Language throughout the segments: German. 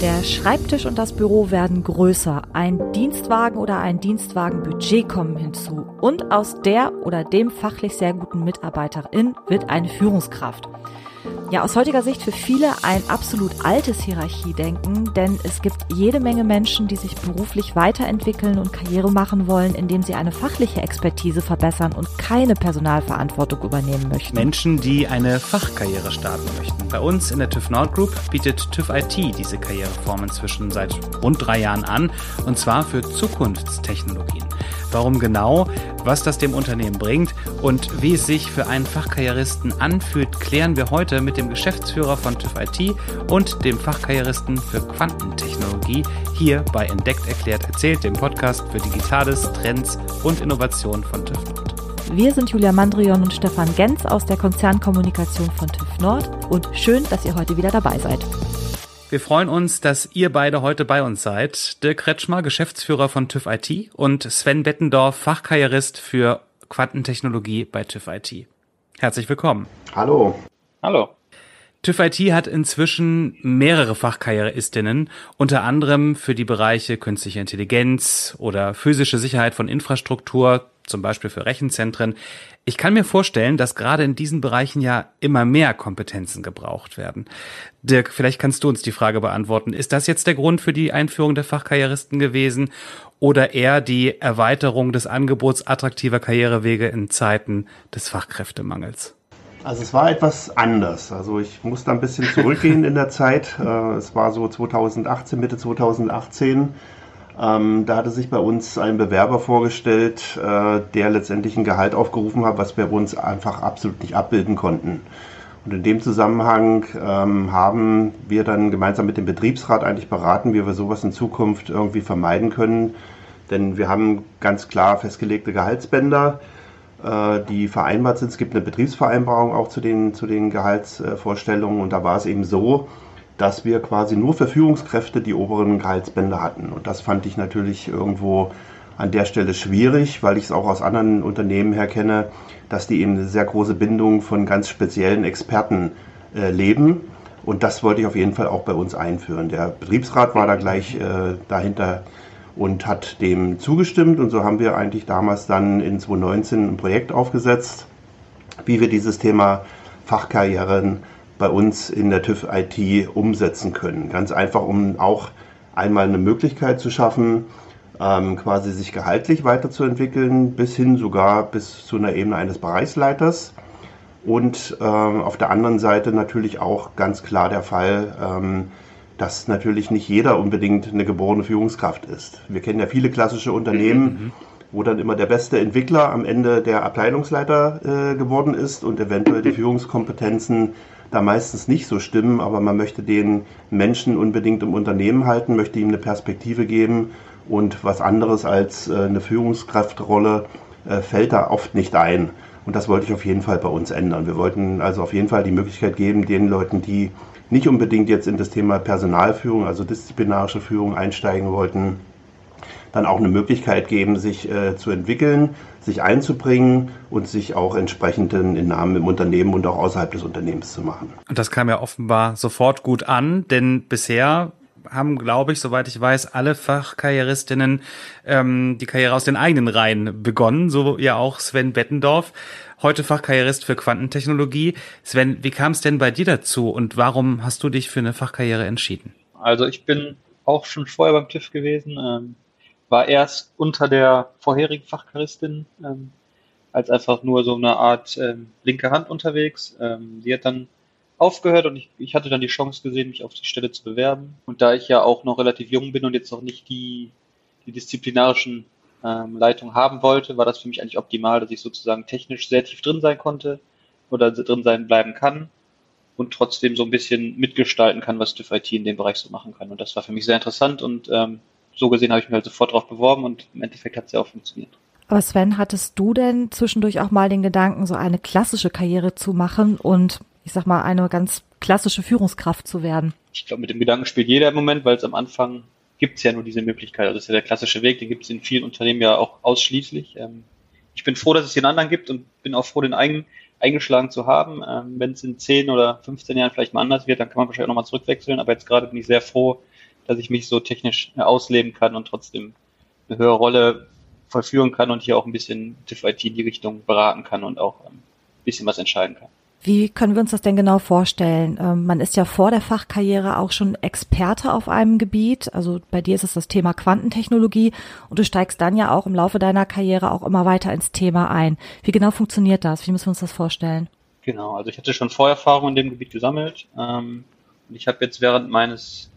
Der Schreibtisch und das Büro werden größer. Ein Dienstwagen oder ein Dienstwagenbudget kommen hinzu. Und aus der oder dem fachlich sehr guten Mitarbeiterin wird eine Führungskraft. Ja, aus heutiger Sicht für viele ein absolut altes Hierarchiedenken, denn es gibt jede Menge Menschen, die sich beruflich weiterentwickeln und Karriere machen wollen, indem sie eine fachliche Expertise verbessern und keine Personalverantwortung übernehmen möchten. Menschen, die eine Fachkarriere starten möchten. Bei uns in der TÜV Nord Group bietet TÜV IT diese Karriereform inzwischen seit rund drei Jahren an, und zwar für Zukunftstechnologien. Warum genau, was das dem Unternehmen bringt und wie es sich für einen Fachkarrieristen anfühlt, klären wir heute mit dem Geschäftsführer von TÜV IT und dem Fachkarrieristen für Quantentechnologie hier bei Entdeckt erklärt erzählt, dem Podcast für Digitales, Trends und Innovation von TÜV Nord. Wir sind Julia Mandrion und Stefan Genz aus der Konzernkommunikation von TÜV Nord und schön, dass ihr heute wieder dabei seid. Wir freuen uns, dass ihr beide heute bei uns seid. Dirk Kretschmer, Geschäftsführer von TÜV IT und Sven Bettendorf, Fachkarrierist für Quantentechnologie bei TÜV IT. Herzlich willkommen. Hallo. Hallo. TÜV IT hat inzwischen mehrere Fachkarrieristinnen, unter anderem für die Bereiche künstliche Intelligenz oder physische Sicherheit von Infrastruktur, zum Beispiel für Rechenzentren. Ich kann mir vorstellen, dass gerade in diesen Bereichen ja immer mehr Kompetenzen gebraucht werden. Dirk, vielleicht kannst du uns die Frage beantworten. Ist das jetzt der Grund für die Einführung der Fachkarrieristen gewesen oder eher die Erweiterung des Angebots attraktiver Karrierewege in Zeiten des Fachkräftemangels? Also es war etwas anders. Also ich muss da ein bisschen zurückgehen in der Zeit. Äh, es war so 2018, Mitte 2018 ähm, da hatte sich bei uns ein Bewerber vorgestellt, äh, der letztendlich ein Gehalt aufgerufen hat, was wir uns einfach absolut nicht abbilden konnten. Und in dem Zusammenhang ähm, haben wir dann gemeinsam mit dem Betriebsrat eigentlich beraten, wie wir sowas in Zukunft irgendwie vermeiden können. Denn wir haben ganz klar festgelegte Gehaltsbänder, äh, die vereinbart sind. Es gibt eine Betriebsvereinbarung auch zu den, zu den Gehaltsvorstellungen. Und da war es eben so, dass wir quasi nur für Führungskräfte die oberen Gehaltsbänder hatten. Und das fand ich natürlich irgendwo an der Stelle schwierig, weil ich es auch aus anderen Unternehmen her kenne, dass die eben eine sehr große Bindung von ganz speziellen Experten äh, leben. Und das wollte ich auf jeden Fall auch bei uns einführen. Der Betriebsrat war da gleich äh, dahinter und hat dem zugestimmt. Und so haben wir eigentlich damals dann in 2019 ein Projekt aufgesetzt, wie wir dieses Thema Fachkarrieren bei uns in der TÜV IT umsetzen können. Ganz einfach, um auch einmal eine Möglichkeit zu schaffen, ähm, quasi sich gehaltlich weiterzuentwickeln, bis hin sogar bis zu einer Ebene eines Bereichsleiters. Und ähm, auf der anderen Seite natürlich auch ganz klar der Fall, ähm, dass natürlich nicht jeder unbedingt eine geborene Führungskraft ist. Wir kennen ja viele klassische Unternehmen, mhm. wo dann immer der beste Entwickler am Ende der Abteilungsleiter äh, geworden ist und eventuell die Führungskompetenzen da meistens nicht so stimmen, aber man möchte den Menschen unbedingt im Unternehmen halten, möchte ihm eine Perspektive geben und was anderes als äh, eine Führungskraftrolle äh, fällt da oft nicht ein. Und das wollte ich auf jeden Fall bei uns ändern. Wir wollten also auf jeden Fall die Möglichkeit geben, den Leuten, die nicht unbedingt jetzt in das Thema Personalführung, also disziplinarische Führung einsteigen wollten, dann auch eine Möglichkeit geben, sich äh, zu entwickeln, sich einzubringen und sich auch entsprechend in Namen im Unternehmen und auch außerhalb des Unternehmens zu machen. Und das kam ja offenbar sofort gut an, denn bisher haben, glaube ich, soweit ich weiß, alle Fachkarrieristinnen ähm, die Karriere aus den eigenen Reihen begonnen, so ja auch Sven Bettendorf, heute Fachkarrierist für Quantentechnologie. Sven, wie kam es denn bei dir dazu und warum hast du dich für eine Fachkarriere entschieden? Also ich bin auch schon vorher beim TÜV gewesen, ähm, war erst unter der vorherigen Fachkaristin ähm, als einfach nur so eine Art ähm, linke Hand unterwegs. Ähm, die hat dann aufgehört und ich, ich hatte dann die Chance gesehen, mich auf die Stelle zu bewerben. Und da ich ja auch noch relativ jung bin und jetzt noch nicht die, die disziplinarischen ähm, Leitungen haben wollte, war das für mich eigentlich optimal, dass ich sozusagen technisch sehr tief drin sein konnte oder drin sein bleiben kann und trotzdem so ein bisschen mitgestalten kann, was TÜV IT in dem Bereich so machen kann. Und das war für mich sehr interessant und ähm, so gesehen habe ich mich halt sofort darauf beworben und im Endeffekt hat es ja auch funktioniert. Aber Sven, hattest du denn zwischendurch auch mal den Gedanken, so eine klassische Karriere zu machen und ich sag mal, eine ganz klassische Führungskraft zu werden? Ich glaube, mit dem Gedanken spielt jeder im Moment, weil es am Anfang gibt es ja nur diese Möglichkeit. Also das ist ja der klassische Weg, den gibt es in vielen Unternehmen ja auch ausschließlich. Ähm, ich bin froh, dass es den anderen gibt und bin auch froh, den eigenen eingeschlagen zu haben. Ähm, Wenn es in 10 oder 15 Jahren vielleicht mal anders wird, dann kann man wahrscheinlich auch nochmal zurückwechseln. Aber jetzt gerade bin ich sehr froh, dass ich mich so technisch ausleben kann und trotzdem eine höhere Rolle vollführen kann und hier auch ein bisschen TÜV IT in die Richtung beraten kann und auch ähm, ein bisschen was entscheiden kann. Wie können wir uns das denn genau vorstellen? Ähm, man ist ja vor der Fachkarriere auch schon Experte auf einem Gebiet. Also bei dir ist es das Thema Quantentechnologie und du steigst dann ja auch im Laufe deiner Karriere auch immer weiter ins Thema ein. Wie genau funktioniert das? Wie müssen wir uns das vorstellen? Genau, also ich hatte schon Vorerfahrung in dem Gebiet gesammelt. Ähm, und ich habe jetzt während meines,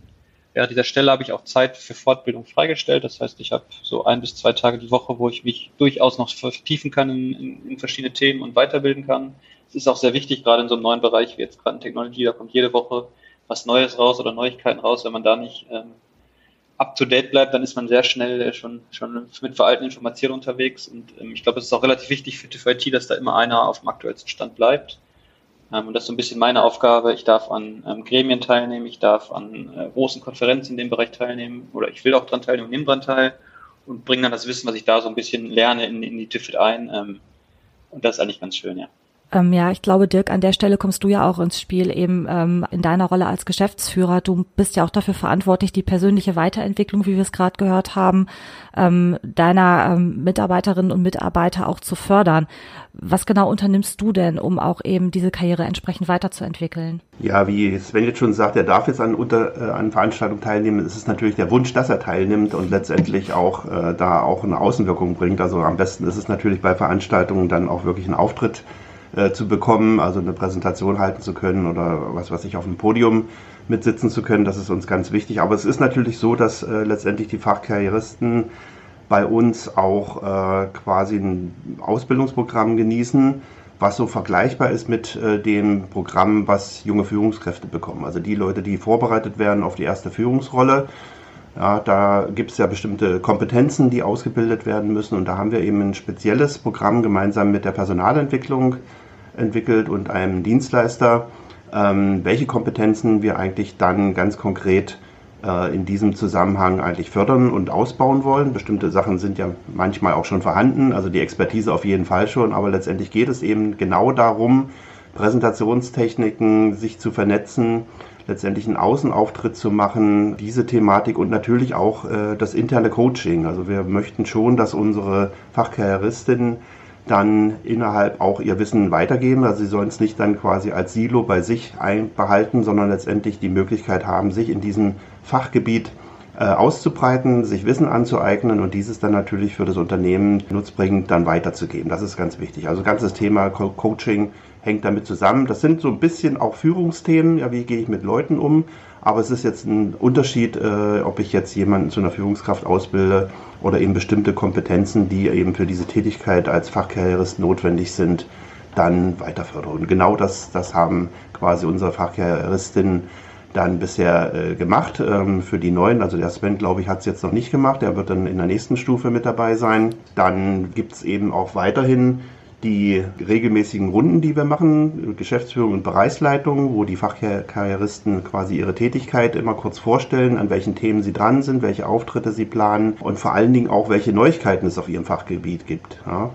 während dieser Stelle habe ich auch Zeit für Fortbildung freigestellt. Das heißt, ich habe so ein bis zwei Tage die Woche, wo ich mich durchaus noch vertiefen kann in, in, in verschiedene Themen und weiterbilden kann es ist auch sehr wichtig, gerade in so einem neuen Bereich wie jetzt Quantentechnologie, da kommt jede Woche was Neues raus oder Neuigkeiten raus. Wenn man da nicht ähm, up to date bleibt, dann ist man sehr schnell schon, schon mit veralteten Informationen unterwegs. Und ähm, ich glaube, es ist auch relativ wichtig für TVIT, dass da immer einer auf dem aktuellsten Stand bleibt. Ähm, und das ist so ein bisschen meine Aufgabe. Ich darf an ähm, Gremien teilnehmen, ich darf an äh, großen Konferenzen in dem Bereich teilnehmen oder ich will auch dran teilnehmen und nehme dran teil und bringe dann das Wissen, was ich da so ein bisschen lerne, in, in die TIFIT ein. Ähm, und das ist eigentlich ganz schön, ja. Ähm, ja, ich glaube, Dirk, an der Stelle kommst du ja auch ins Spiel, eben ähm, in deiner Rolle als Geschäftsführer. Du bist ja auch dafür verantwortlich, die persönliche Weiterentwicklung, wie wir es gerade gehört haben, ähm, deiner ähm, Mitarbeiterinnen und Mitarbeiter auch zu fördern. Was genau unternimmst du denn, um auch eben diese Karriere entsprechend weiterzuentwickeln? Ja, wie Sven jetzt schon sagt, er darf jetzt an, unter, äh, an Veranstaltungen teilnehmen. Es ist natürlich der Wunsch, dass er teilnimmt und letztendlich auch äh, da auch eine Außenwirkung bringt. Also am besten ist es natürlich bei Veranstaltungen dann auch wirklich ein Auftritt äh, zu bekommen, also eine Präsentation halten zu können oder was weiß ich, auf dem Podium mitsitzen zu können. Das ist uns ganz wichtig. Aber es ist natürlich so, dass äh, letztendlich die Fachkarrieristen bei uns auch äh, quasi ein Ausbildungsprogramm genießen, was so vergleichbar ist mit äh, dem Programm, was junge Führungskräfte bekommen. Also die Leute, die vorbereitet werden auf die erste Führungsrolle. Ja, da gibt es ja bestimmte Kompetenzen, die ausgebildet werden müssen. Und da haben wir eben ein spezielles Programm gemeinsam mit der Personalentwicklung entwickelt und einem Dienstleister, ähm, welche Kompetenzen wir eigentlich dann ganz konkret äh, in diesem Zusammenhang eigentlich fördern und ausbauen wollen. Bestimmte Sachen sind ja manchmal auch schon vorhanden, also die Expertise auf jeden Fall schon, aber letztendlich geht es eben genau darum, Präsentationstechniken, sich zu vernetzen, letztendlich einen Außenauftritt zu machen, diese Thematik und natürlich auch äh, das interne Coaching. Also wir möchten schon, dass unsere Fachkarrieristinnen dann innerhalb auch ihr Wissen weitergeben. Also sie sollen es nicht dann quasi als Silo bei sich einbehalten, sondern letztendlich die Möglichkeit haben, sich in diesem Fachgebiet äh, auszubreiten, sich Wissen anzueignen und dieses dann natürlich für das Unternehmen nutzbringend dann weiterzugeben. Das ist ganz wichtig. Also ganzes Thema Co Coaching hängt damit zusammen. Das sind so ein bisschen auch Führungsthemen. Ja, wie gehe ich mit Leuten um? Aber es ist jetzt ein Unterschied, äh, ob ich jetzt jemanden zu einer Führungskraft ausbilde oder eben bestimmte Kompetenzen, die eben für diese Tätigkeit als Fachkarrierist notwendig sind, dann weiterfördern. Und genau das, das haben quasi unsere Fachkarrieristinnen dann bisher äh, gemacht ähm, für die neuen. Also der Sven, glaube ich, hat es jetzt noch nicht gemacht. Er wird dann in der nächsten Stufe mit dabei sein. Dann gibt es eben auch weiterhin die regelmäßigen Runden, die wir machen, Geschäftsführung und Bereichsleitung, wo die Fachkarrieristen quasi ihre Tätigkeit immer kurz vorstellen, an welchen Themen sie dran sind, welche Auftritte sie planen und vor allen Dingen auch, welche Neuigkeiten es auf ihrem Fachgebiet gibt. Ja.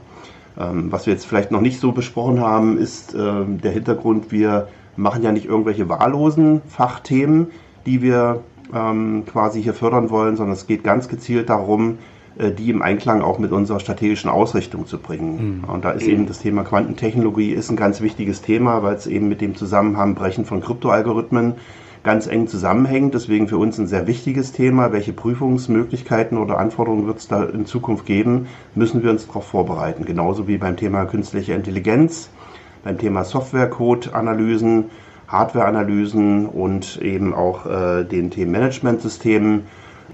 Ähm, was wir jetzt vielleicht noch nicht so besprochen haben, ist ähm, der Hintergrund, wir machen ja nicht irgendwelche wahllosen Fachthemen, die wir ähm, quasi hier fördern wollen, sondern es geht ganz gezielt darum, die im Einklang auch mit unserer strategischen Ausrichtung zu bringen. Mhm. Und da ist eben das Thema Quantentechnologie ist ein ganz wichtiges Thema, weil es eben mit dem Zusammenhang Brechen von Kryptoalgorithmen ganz eng zusammenhängt. Deswegen für uns ein sehr wichtiges Thema. Welche Prüfungsmöglichkeiten oder Anforderungen wird es da in Zukunft geben, müssen wir uns darauf vorbereiten. Genauso wie beim Thema künstliche Intelligenz, beim Thema Softwarecode-Analysen, Hardware-Analysen und eben auch äh, den Themen Managementsystemen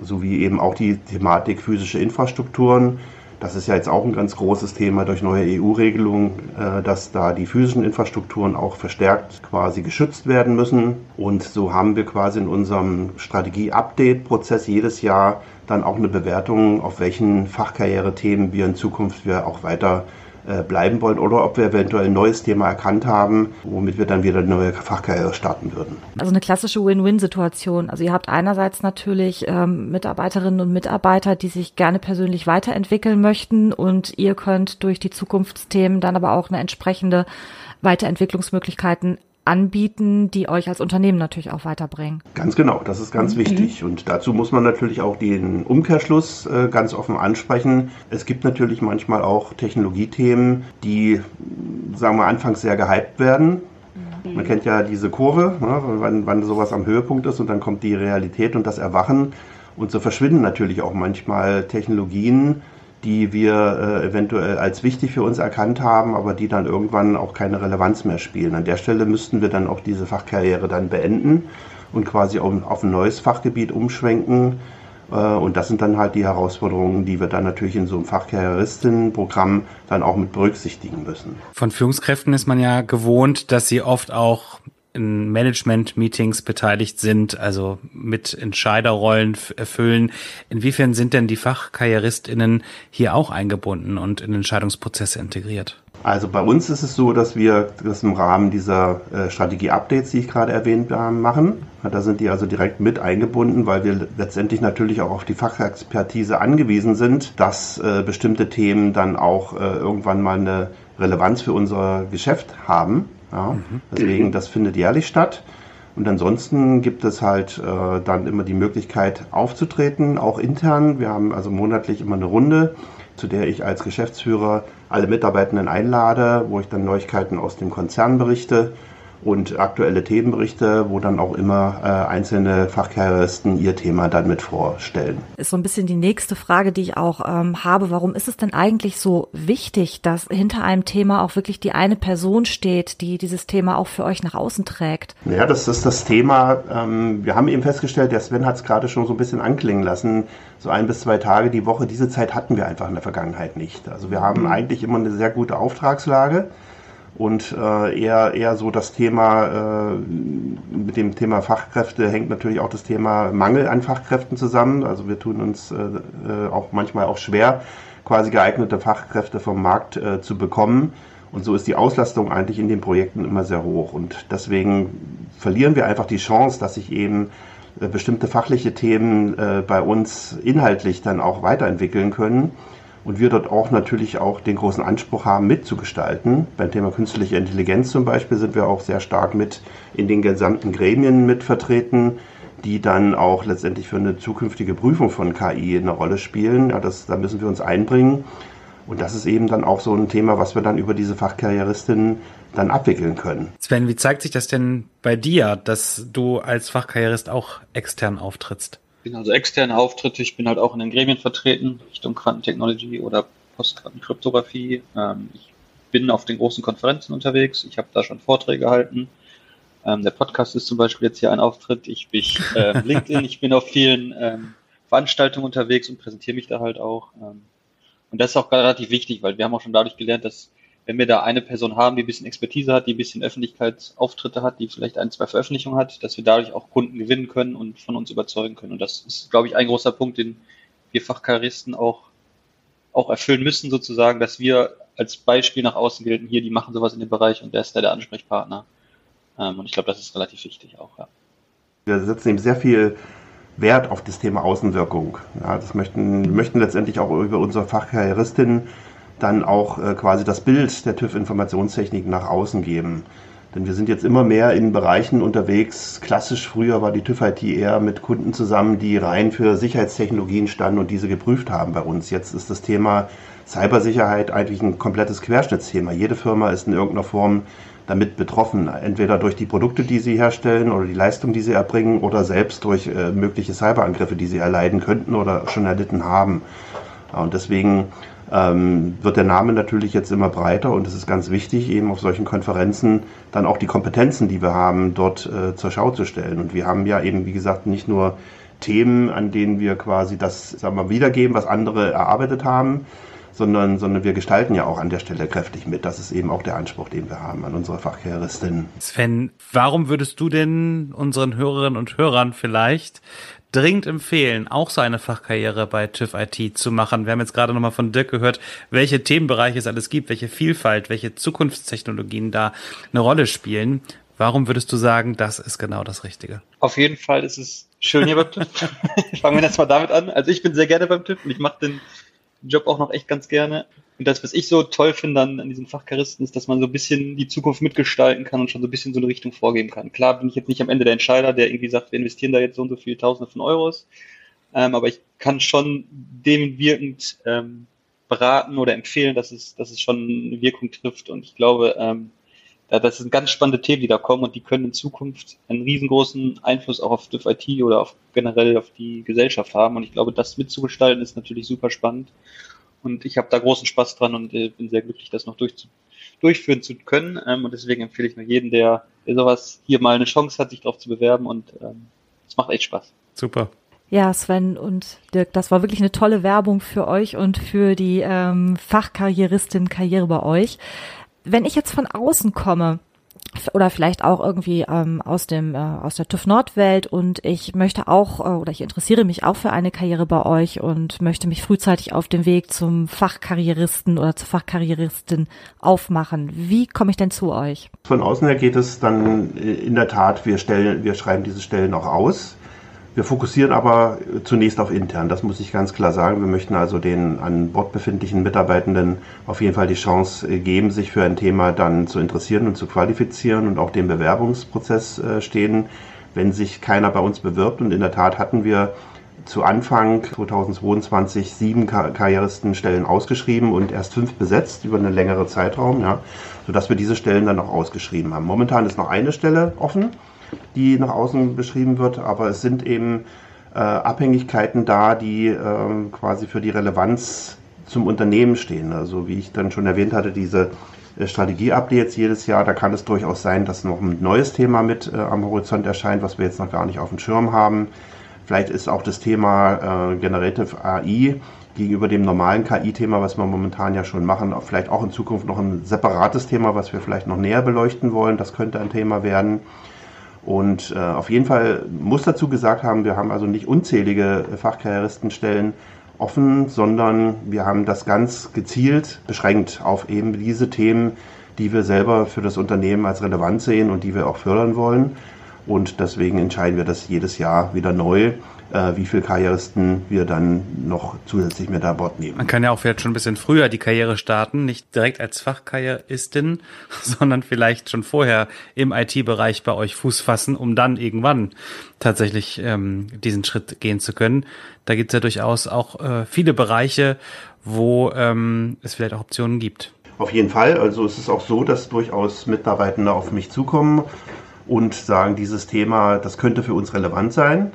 sowie eben auch die Thematik physische Infrastrukturen. Das ist ja jetzt auch ein ganz großes Thema durch neue EU-Regelungen, äh, dass da die physischen Infrastrukturen auch verstärkt quasi geschützt werden müssen. Und so haben wir quasi in unserem Strategie-Update-Prozess jedes Jahr dann auch eine Bewertung, auf welchen Fachkarriere-Themen wir in Zukunft wir auch weiter bleiben wollen oder ob wir eventuell ein neues Thema erkannt haben, womit wir dann wieder eine neue Fachkarriere starten würden. Also eine klassische Win-Win-Situation. Also ihr habt einerseits natürlich ähm, Mitarbeiterinnen und Mitarbeiter, die sich gerne persönlich weiterentwickeln möchten und ihr könnt durch die Zukunftsthemen dann aber auch eine entsprechende Weiterentwicklungsmöglichkeiten anbieten, die euch als Unternehmen natürlich auch weiterbringen. Ganz genau, das ist ganz mhm. wichtig. Und dazu muss man natürlich auch den Umkehrschluss äh, ganz offen ansprechen. Es gibt natürlich manchmal auch Technologiethemen, die, sagen wir, anfangs sehr gehypt werden. Mhm. Man kennt ja diese Kurve, ne, wann, wann sowas am Höhepunkt ist und dann kommt die Realität und das Erwachen. Und so verschwinden natürlich auch manchmal Technologien, die wir äh, eventuell als wichtig für uns erkannt haben, aber die dann irgendwann auch keine Relevanz mehr spielen. An der Stelle müssten wir dann auch diese Fachkarriere dann beenden und quasi auf, auf ein neues Fachgebiet umschwenken. Äh, und das sind dann halt die Herausforderungen, die wir dann natürlich in so einem Fachkarrieristinnenprogramm dann auch mit berücksichtigen müssen. Von Führungskräften ist man ja gewohnt, dass sie oft auch in Management-Meetings beteiligt sind, also mit Entscheiderrollen erfüllen. Inwiefern sind denn die FachkarrieristInnen hier auch eingebunden und in Entscheidungsprozesse integriert? Also bei uns ist es so, dass wir das im Rahmen dieser äh, Strategie-Updates, die ich gerade erwähnt habe, machen. Da sind die also direkt mit eingebunden, weil wir letztendlich natürlich auch auf die Fachexpertise angewiesen sind, dass äh, bestimmte Themen dann auch äh, irgendwann mal eine Relevanz für unser Geschäft haben. Ja? Mhm. Deswegen, das findet jährlich statt. Und ansonsten gibt es halt äh, dann immer die Möglichkeit aufzutreten, auch intern. Wir haben also monatlich immer eine Runde, zu der ich als Geschäftsführer alle Mitarbeitenden einlade, wo ich dann Neuigkeiten aus dem Konzern berichte und aktuelle Themenberichte, wo dann auch immer äh, einzelne Fachkarrieristen ihr Thema dann mit vorstellen. Ist so ein bisschen die nächste Frage, die ich auch ähm, habe. Warum ist es denn eigentlich so wichtig, dass hinter einem Thema auch wirklich die eine Person steht, die dieses Thema auch für euch nach außen trägt? Ja, das ist das Thema. Ähm, wir haben eben festgestellt, der Sven hat es gerade schon so ein bisschen anklingen lassen, so ein bis zwei Tage die Woche. Diese Zeit hatten wir einfach in der Vergangenheit nicht. Also wir haben mhm. eigentlich immer eine sehr gute Auftragslage und äh, eher, eher so das Thema, äh, mit dem Thema Fachkräfte hängt natürlich auch das Thema Mangel an Fachkräften zusammen. Also wir tun uns äh, äh, auch manchmal auch schwer, quasi geeignete Fachkräfte vom Markt äh, zu bekommen. Und so ist die Auslastung eigentlich in den Projekten immer sehr hoch. Und deswegen verlieren wir einfach die Chance, dass sich eben äh, bestimmte fachliche Themen äh, bei uns inhaltlich dann auch weiterentwickeln können und wir dort auch natürlich auch den großen Anspruch haben, mitzugestalten. Beim Thema künstliche Intelligenz zum Beispiel sind wir auch sehr stark mit in den gesamten Gremien mit vertreten, die dann auch letztendlich für eine zukünftige Prüfung von KI eine Rolle spielen. Ja, das, da müssen wir uns einbringen. Und das ist eben dann auch so ein Thema, was wir dann über diese Fachkarrieristin dann abwickeln können. Sven, wie zeigt sich das denn bei dir, dass du als Fachkarrierist auch extern auftrittst? Bin also externe Auftritte, ich bin halt auch in den Gremien vertreten, Richtung Quantentechnologie oder Postquantenkryptographie. Ähm, ich bin auf den großen Konferenzen unterwegs, ich habe da schon Vorträge gehalten. Ähm, der Podcast ist zum Beispiel jetzt hier ein Auftritt. Ich bin äh, LinkedIn, ich bin auf vielen ähm, Veranstaltungen unterwegs und präsentiere mich da halt auch. Ähm, und das ist auch relativ wichtig, weil wir haben auch schon dadurch gelernt, dass wenn wir da eine Person haben, die ein bisschen Expertise hat, die ein bisschen Öffentlichkeitsauftritte hat, die vielleicht ein, zwei Veröffentlichungen hat, dass wir dadurch auch Kunden gewinnen können und von uns überzeugen können. Und das ist, glaube ich, ein großer Punkt, den wir Fachkaristen auch, auch erfüllen müssen, sozusagen, dass wir als Beispiel nach außen gelten, hier, die machen sowas in dem Bereich und der ist da der Ansprechpartner. Ähm, und ich glaube, das ist relativ wichtig auch, ja. Wir setzen eben sehr viel Wert auf das Thema Außenwirkung. Ja, das möchten, möchten letztendlich auch über unsere Fachkarrieristinnen dann auch äh, quasi das Bild der TÜV-Informationstechnik nach außen geben. Denn wir sind jetzt immer mehr in Bereichen unterwegs. Klassisch früher war die TÜV IT eher mit Kunden zusammen, die rein für Sicherheitstechnologien standen und diese geprüft haben bei uns. Jetzt ist das Thema Cybersicherheit eigentlich ein komplettes Querschnittsthema. Jede Firma ist in irgendeiner Form damit betroffen, entweder durch die Produkte, die sie herstellen oder die Leistung, die sie erbringen oder selbst durch äh, mögliche Cyberangriffe, die sie erleiden könnten oder schon erlitten haben. Und deswegen ähm, wird der Name natürlich jetzt immer breiter und es ist ganz wichtig, eben auf solchen Konferenzen dann auch die Kompetenzen, die wir haben, dort äh, zur Schau zu stellen. Und wir haben ja eben, wie gesagt, nicht nur Themen, an denen wir quasi das, sagen wir, wiedergeben, was andere erarbeitet haben, sondern, sondern wir gestalten ja auch an der Stelle kräftig mit. Das ist eben auch der Anspruch, den wir haben an unsere Fachkehreristin. Sven, warum würdest du denn unseren Hörerinnen und Hörern vielleicht dringend empfehlen, auch so eine Fachkarriere bei TÜV IT zu machen. Wir haben jetzt gerade nochmal von Dirk gehört, welche Themenbereiche es alles gibt, welche Vielfalt, welche Zukunftstechnologien da eine Rolle spielen. Warum würdest du sagen, das ist genau das Richtige? Auf jeden Fall ist es schön hier beim TÜV. Fangen wir jetzt mal damit an. Also ich bin sehr gerne beim TÜV und ich mache den Job auch noch echt ganz gerne. Und das, was ich so toll finde an, an diesen Fachkaristen, ist, dass man so ein bisschen die Zukunft mitgestalten kann und schon so ein bisschen so eine Richtung vorgeben kann. Klar bin ich jetzt nicht am Ende der Entscheider, der irgendwie sagt, wir investieren da jetzt so und so viele Tausende von Euros. Ähm, aber ich kann schon dem wirkend ähm, beraten oder empfehlen, dass es, dass es schon eine Wirkung trifft. Und ich glaube, ähm, das sind ganz spannende Themen, die da kommen und die können in Zukunft einen riesengroßen Einfluss auch auf Div IT oder auf generell auf die Gesellschaft haben. Und ich glaube, das mitzugestalten ist natürlich super spannend. Und ich habe da großen Spaß dran und äh, bin sehr glücklich, das noch durch, durchführen zu können. Ähm, und deswegen empfehle ich nur jeden, der, der sowas hier mal eine Chance hat, sich darauf zu bewerben. Und ähm, es macht echt Spaß. Super. Ja, Sven und Dirk, das war wirklich eine tolle Werbung für euch und für die ähm, Fachkarrieristin-Karriere bei euch. Wenn ich jetzt von außen komme, oder vielleicht auch irgendwie ähm, aus dem äh, aus der TÜV Nord-Welt und ich möchte auch äh, oder ich interessiere mich auch für eine Karriere bei euch und möchte mich frühzeitig auf den Weg zum Fachkarrieristen oder zur Fachkarrieristin aufmachen. Wie komme ich denn zu euch? Von außen her geht es dann äh, in der Tat, wir stellen, wir schreiben diese Stellen auch aus. Wir fokussieren aber zunächst auf intern, das muss ich ganz klar sagen. Wir möchten also den an Bord befindlichen Mitarbeitenden auf jeden Fall die Chance äh, geben, sich für ein Thema dann zu interessieren und zu qualifizieren und auch den Bewerbungsprozess äh, stehen, wenn sich keiner bei uns bewirbt. Und in der Tat hatten wir zu Anfang 2022 sieben Karrieristenstellen ausgeschrieben und erst fünf besetzt über einen längeren Zeitraum, ja, sodass wir diese Stellen dann auch ausgeschrieben haben. Momentan ist noch eine Stelle offen die nach außen beschrieben wird, aber es sind eben äh, Abhängigkeiten da, die äh, quasi für die Relevanz zum Unternehmen stehen. Also wie ich dann schon erwähnt hatte, diese äh, Strategie-Updates jedes Jahr, da kann es durchaus sein, dass noch ein neues Thema mit äh, am Horizont erscheint, was wir jetzt noch gar nicht auf dem Schirm haben. Vielleicht ist auch das Thema äh, Generative AI gegenüber dem normalen KI-Thema, was wir momentan ja schon machen, vielleicht auch in Zukunft noch ein separates Thema, was wir vielleicht noch näher beleuchten wollen. Das könnte ein Thema werden. Und äh, auf jeden Fall muss dazu gesagt haben, wir haben also nicht unzählige Fachkarrieristenstellen offen, sondern wir haben das ganz gezielt beschränkt auf eben diese Themen, die wir selber für das Unternehmen als relevant sehen und die wir auch fördern wollen. Und deswegen entscheiden wir das jedes Jahr wieder neu wie viele Karrieristen wir dann noch zusätzlich mit an Bord nehmen. Man kann ja auch vielleicht schon ein bisschen früher die Karriere starten, nicht direkt als Fachkarrieristin, sondern vielleicht schon vorher im IT-Bereich bei euch Fuß fassen, um dann irgendwann tatsächlich ähm, diesen Schritt gehen zu können. Da gibt es ja durchaus auch äh, viele Bereiche, wo ähm, es vielleicht auch Optionen gibt. Auf jeden Fall. Also es ist auch so, dass durchaus Mitarbeitende auf mich zukommen und sagen, dieses Thema, das könnte für uns relevant sein.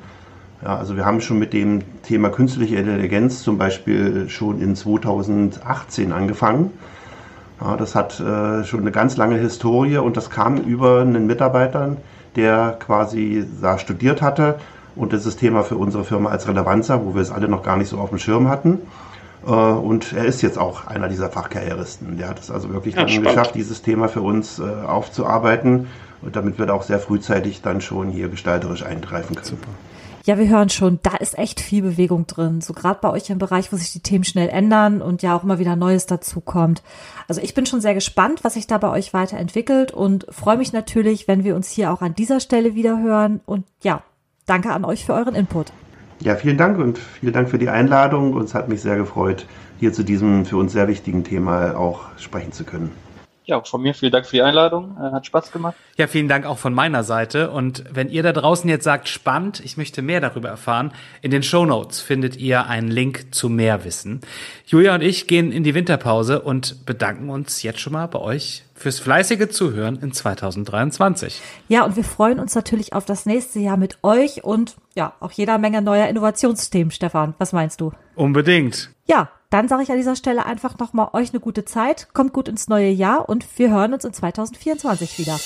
Ja, also wir haben schon mit dem Thema künstliche Intelligenz zum Beispiel schon in 2018 angefangen. Ja, das hat äh, schon eine ganz lange Historie und das kam über einen Mitarbeiter, der quasi da studiert hatte und dieses Thema für unsere Firma als relevant sah, wo wir es alle noch gar nicht so auf dem Schirm hatten. Äh, und er ist jetzt auch einer dieser Fachkarrieristen. Der hat es also wirklich ja, dann geschafft, dieses Thema für uns äh, aufzuarbeiten, und damit wir da auch sehr frühzeitig dann schon hier gestalterisch eingreifen können. Super. Ja, wir hören schon, da ist echt viel Bewegung drin. So gerade bei euch im Bereich, wo sich die Themen schnell ändern und ja auch immer wieder Neues dazukommt. Also ich bin schon sehr gespannt, was sich da bei euch weiterentwickelt und freue mich natürlich, wenn wir uns hier auch an dieser Stelle wieder hören. Und ja, danke an euch für euren Input. Ja, vielen Dank und vielen Dank für die Einladung. Und es hat mich sehr gefreut, hier zu diesem für uns sehr wichtigen Thema auch sprechen zu können. Ja, von mir vielen Dank für die Einladung. Äh, hat Spaß gemacht. Ja, vielen Dank auch von meiner Seite. Und wenn ihr da draußen jetzt sagt, spannend, ich möchte mehr darüber erfahren, in den Show Notes findet ihr einen Link zu mehr Wissen. Julia und ich gehen in die Winterpause und bedanken uns jetzt schon mal bei euch fürs fleißige Zuhören in 2023. Ja, und wir freuen uns natürlich auf das nächste Jahr mit euch und ja, auch jeder Menge neuer Innovationsthemen, Stefan. Was meinst du? Unbedingt. Ja, dann sage ich an dieser Stelle einfach nochmal euch eine gute Zeit, kommt gut ins neue Jahr und wir hören uns in 2024 wieder.